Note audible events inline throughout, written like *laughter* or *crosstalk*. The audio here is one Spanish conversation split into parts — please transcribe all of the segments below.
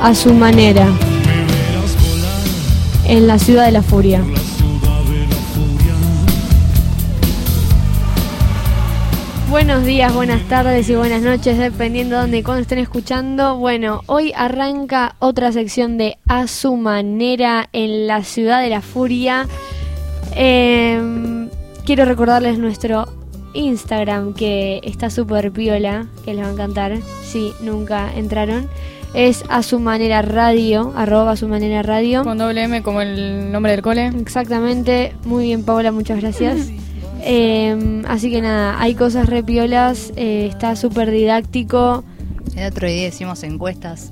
a su manera en la ciudad de la furia. Buenos días, buenas tardes y buenas noches, dependiendo de dónde y cuándo estén escuchando. Bueno, hoy arranca otra sección de A su manera en la ciudad de la furia. Em, quiero recordarles nuestro Instagram que está súper piola, que les va a encantar si nunca entraron. Es a su manera radio, arroba a su manera radio. Con doble M como el nombre del cole. Exactamente, muy bien Paola, muchas gracias. *laughs* Eh, así que nada, hay cosas re piolas, eh, está súper didáctico. El otro día hicimos encuestas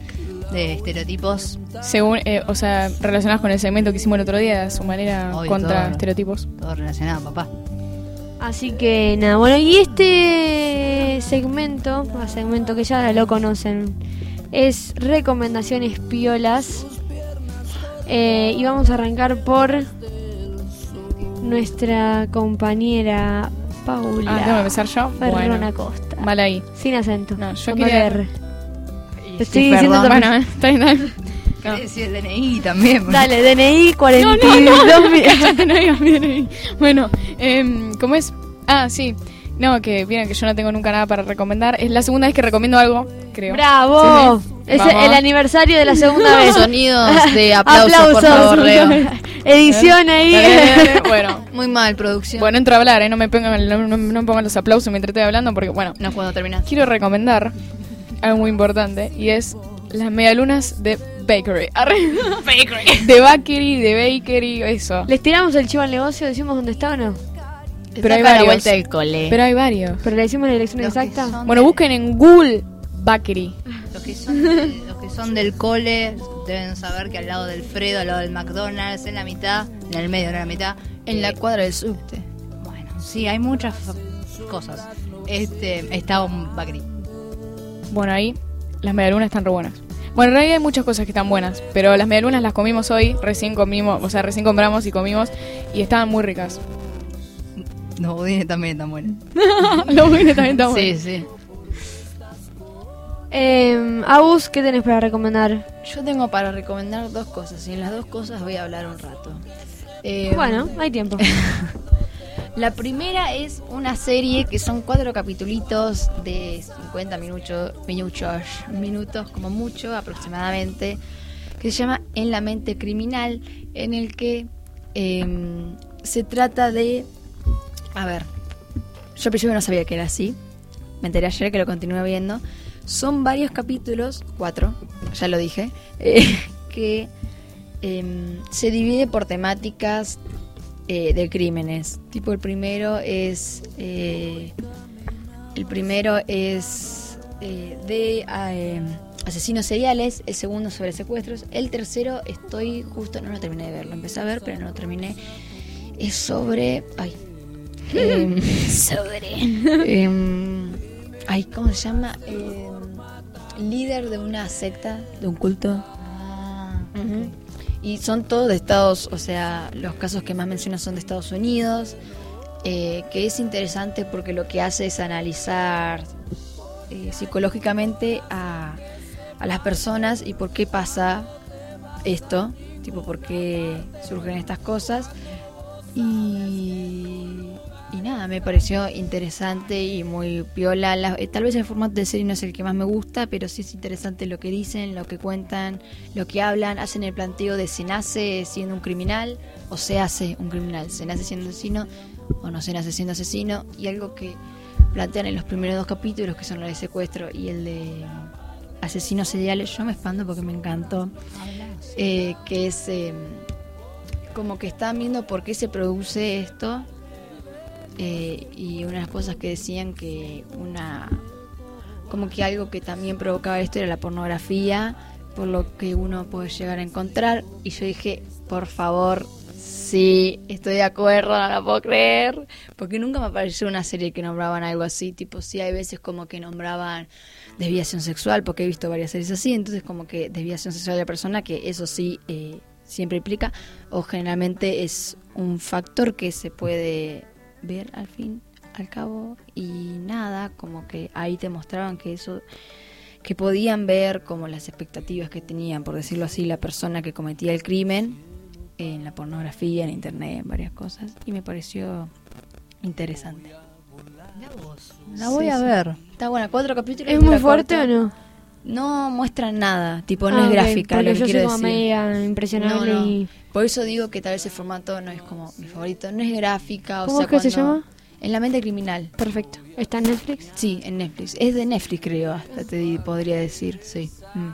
de estereotipos. Según, eh, o sea, relacionadas con el segmento que hicimos el otro día, a su manera contra todo. estereotipos. Todo relacionado, papá. Así que nada, bueno, y este segmento, segmento que ya lo conocen, es recomendaciones piolas. Eh, y vamos a arrancar por nuestra compañera Paula. Ah, ¿tengo que empezar yo? Ferrona Bueno. Costa. Mal ahí. Sin acento. No, yo con quería- R. Te sí, estoy diciendo perdón. también. Bueno, eh, está bien, está bien. No. ¿Querés decir el DNI también? Dale, DNI 42 mil. Cállate, *laughs* no bien ahí. Bueno, em, ¿cómo es? Ah, sí. No, que vieron que yo no tengo nunca nada para recomendar. Es la segunda vez que recomiendo algo, creo. ¡Bravo! Es Vamos. el aniversario de la segunda vez. *laughs* Sonidos de *laughs* aplausos, por favor, Leo. *laughs* Edición ahí. Dale, dale, dale. Bueno, Muy mal, producción. bueno, entro a hablar, ¿eh? No me pongan, no, no- no me pongan los aplausos mientras estoy hablando porque, bueno, No cuando terminas. quiero recomendar algo muy importante y es las medialunas de Bakery. Arre. De Bakery, de Bakery, eso. Les tiramos el chivo al negocio, decimos dónde está o no. Pero hay Saca la varios. vuelta del cole. Pero hay varios. Pero le decimos la dirección Los exacta. Bueno, de- busquen en Google Bakery. Los que, son del- los que son del cole deben saber que al lado del Fredo, al lado del McDonald's, en la mitad, en el medio, en la mitad. En la cuadra del subte. Bueno, sí, hay muchas cosas. Este, está un Bacri. Bueno, ahí las medialunas están re buenas. Bueno, en realidad hay muchas cosas que están buenas, pero las medialunas las comimos hoy, recién comimos, o sea, recién compramos y comimos y estaban muy ricas. Los budines también están buenos. *laughs* Los buenos también están Sí, buenos. sí. Eh, Agus, ¿qué tenés para recomendar? Yo tengo para recomendar dos cosas y en las dos cosas voy a hablar un rato. Eh, Bueno, hay tiempo. *laughs* La primera es una serie que son cuatro capitulitos de 50 minutos, minutos, minutos como mucho aproximadamente, que se llama En la mente criminal, en el que em, se trata de... A ver, yo al principio no sabía que era así, me enteré ayer que lo continúo viendo. Son varios capítulos, cuatro, ya lo dije, eh, *laughs* que em, se divide por temáticas eh, de crímenes. Tipo el primero es eh, el primero es de asesinos seriales, el segundo sobre secuestros, el tercero estoy justo no lo terminé de ver, lo empecé a ver pero no lo terminé. Es sobre ay *laughs* em, sobre em, ay cómo se llama líder de una secta de un culto. Ujú. Y son todos de Estados, o sea, los casos que más mencionan son de Estados Unidos, eh, que es interesante porque lo que hace es analizar eh, psicológicamente a, a las personas y por qué pasa esto, tipo por qué surgen estas cosas. Y, y nada, me pareció interesante y muy piola. La- eh, tal vez el formato de serie no es el que más me gusta, pero sí es interesante lo que dicen, lo que cuentan, lo que hablan. Hacen el planteo de se nace siendo un criminal o se hace un criminal. Se nace siendo asesino o no se nace siendo asesino. Y algo que plantean en los primeros dos capítulos, que son el de secuestro y el de asesinos seriales, yo me expando porque me encantó. Eh, que es eh, como que están viendo por qué se produce esto eh, y una de las cosas que decían que una como que algo que también provocaba esto era la pornografía por lo que uno puede llegar a encontrar. Y yo dije por favor sí estoy de acuerdo no la puedo creer. Porque nunca me apareció una serie que nombraban algo así. Tipo sí hay veces como que nombraban desviación sexual porque he visto varias series así. Entonces como que desviación sexual de la persona que eso sí eh, siempre implica. O generalmente es un factor que se puede ver al fin al cabo y nada como que ahí te mostraban que eso que podían ver como las expectativas que tenían, por decirlo así, la persona que cometía el crimen en la pornografía, en internet, en varias cosas. Y me pareció interesante. La voy a ver. Está buena, cuatro capítulos. ¿Es muy fuerte o no? No muestran nada, tipo, no Ah, es gráfica, lo que yo quiero decir. impresionable No, no. y... Por eso digo que tal vez el formato no es como mi favorito, no es gráfica, o ¿Cómo sea, es que se llama? En la mente criminal. Perfecto. ¿Está en Netflix? Sí, en Netflix. Es de Netflix, creo, hasta te podría decir. Sí. Mm.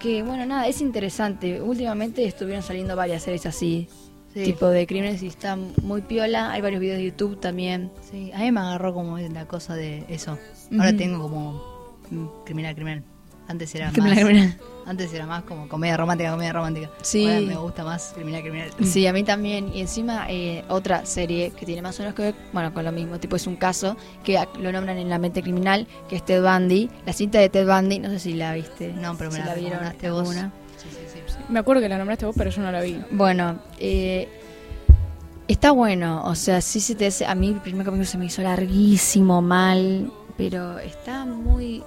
Que bueno, nada, es interesante. Últimamente estuvieron saliendo varias series así, Sí. tipo de crímenes y está muy piola. Hay varios videos de YouTube también. Sí, a mí me agarró como la cosa de eso. Ahora tengo como criminal, criminal. Antes era Criminal, *laughs* más. criminal. Antes era más como comedia romántica, comedia romántica. Sí. Ahora me gusta más criminal, criminal. Sí, a mí también. Y encima eh, otra serie que tiene más o menos que ver, bueno, con lo mismo, tipo es un caso que lo nombran en la mente criminal, que es Ted Bundy. La cinta de Ted Bundy, no sé si la viste. No, pero me si la vieron recomendaste vos. alguna. Sí, sí, sí, sí. Me acuerdo que la nombraste vos, pero yo no la vi. Bueno, eh, está bueno, o sea, sí se te hace, a mí el primer capítulo se me hizo larguísimo, mal, pero está muy,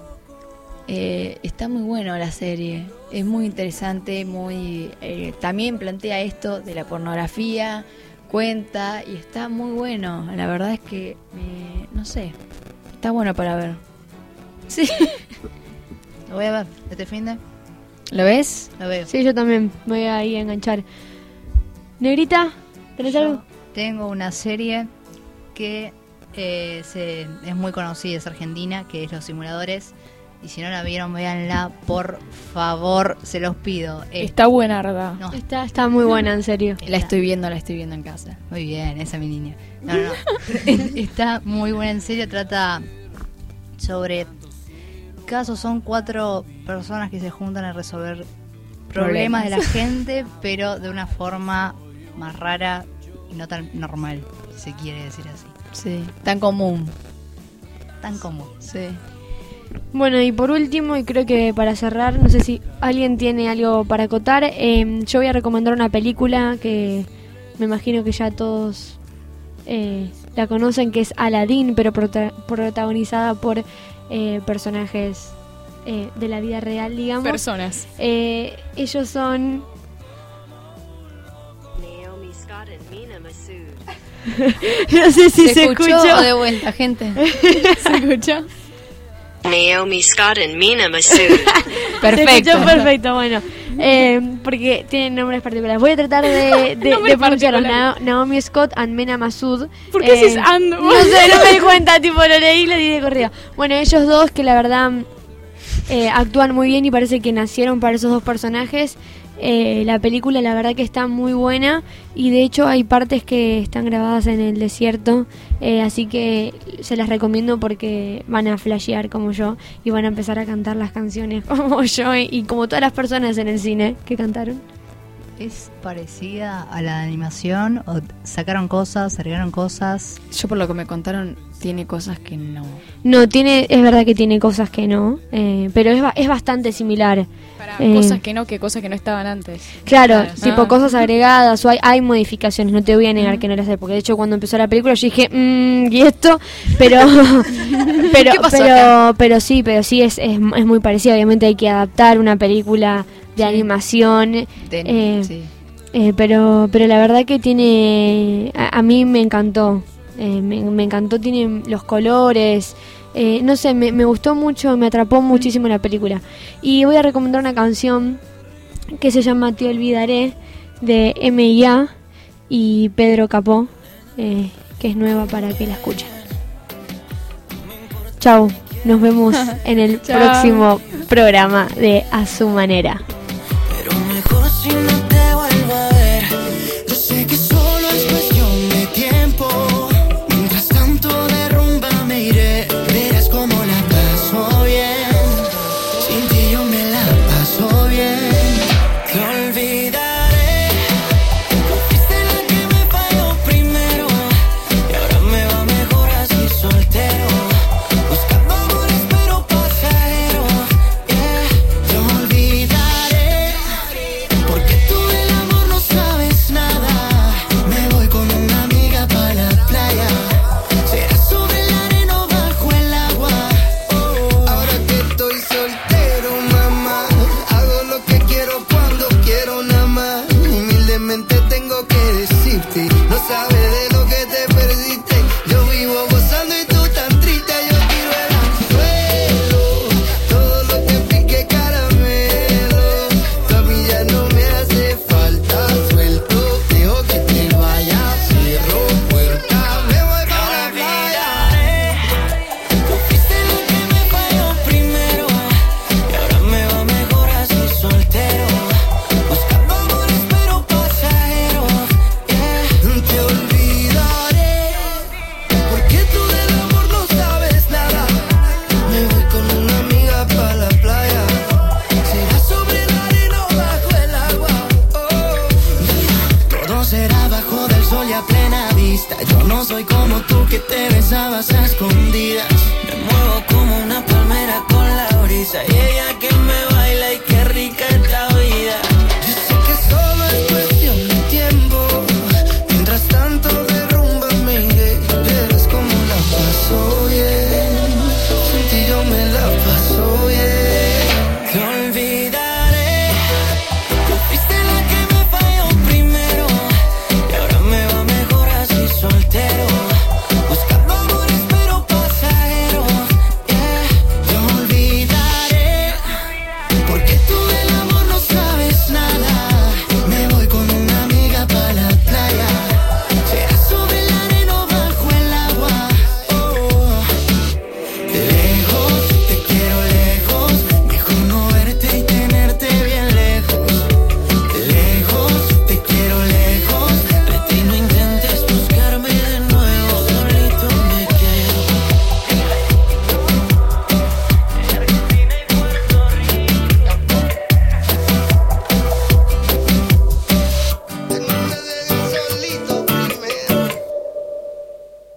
eh, está muy bueno la serie, es muy interesante, muy, eh, también plantea esto de la pornografía, cuenta y está muy bueno, la verdad es que, me- no sé, está bueno para ver. *laughs* Sí, Lo voy a ver. Este fin de. ¿lo ves? Lo veo. Sí, yo también me voy ahí a enganchar. Negrita, ¿tenés Yo algo? tengo una serie que eh, se- es muy conocida, es argentina, que es Los Simuladores. Y si no la vieron, véanla, por favor, se los pido. Eh, Está buena, ¿verdad? no, Está, está muy buena, en serio. La estoy viendo, la estoy viendo en casa. Muy bien, esa es mi niña. No, no, no. *laughs* Está muy buena, en serio. Trata sobre casos. Son cuatro personas que se juntan a resolver problemas, de la gente, pero de una forma más rara y no tan normal, si se quiere decir así. Sí, tan común. Tan común. Sí. Bueno, y por último, y creo que para cerrar, no sé si alguien tiene algo para acotar, eh, yo voy a recomendar una película que me imagino que ya todos eh, la conocen, que es Aladdin, pero prota- protagonizada por eh, personajes eh, de la vida real, digamos. Personas. Eh, ellos son... Naomi Scott and Mina Masood. *laughs* No sé si se, escuchó, escuchó. o de vuelta, gente? *laughs* ¿Se escucha? Naomi Scott and Mina Masood. Perfecto. perfecto, bueno. Eh, porque tienen nombres particulares. Voy a tratar de, *laughs* de, de pronunciarlos. particulares. Na- Naomi Scott and Mena Masud. ¿Por qué decís and? No sé, no me di *laughs* cuenta, tipo lo leí y lo di de corrido. Bueno, ellos dos que la verdad eh, actúan muy bien y parece que nacieron para esos dos personajes. Eh, la película la verdad que está muy buena y de hecho hay partes que están grabadas en el desierto, eh, así que se las recomiendo porque van a flashear como yo y van a empezar a cantar las canciones *laughs* como yo y, y como todas las personas en el cine que cantaron. ¿Es parecida a la animación? ¿O sacaron cosas, agregaron cosas? Yo por lo que me contaron, tiene cosas que no. No, tiene, es verdad que tiene cosas que no, eh, pero es, es bastante similar. Para Eh, cosas que no, que cosas que no estaban antes. Claro, Claro, tipo ah. cosas agregadas o hay, hay modificaciones, no te voy a negar que no las hay, porque de hecho cuando empezó la película yo dije, mmm, ¿y esto? Pero, *laughs* pero, ¿Qué pasó pero, pero sí, pero sí es, es, es muy parecido, obviamente hay que adaptar una película de animación, De- Eh, sí. eh, pero, pero la verdad que tiene, a, a mí me encantó, eh, me, me encantó, tiene los colores, eh, no sé, me, me gustó mucho, me atrapó muchísimo la película. Y voy a recomendar una canción que se llama Te Olvidaré de M.I.A. y Pedro Capó, que es nueva para que la escuchen. Chau, nos vemos *laughs* en el Chao. próximo programa de A Su Manera. Pero mejor si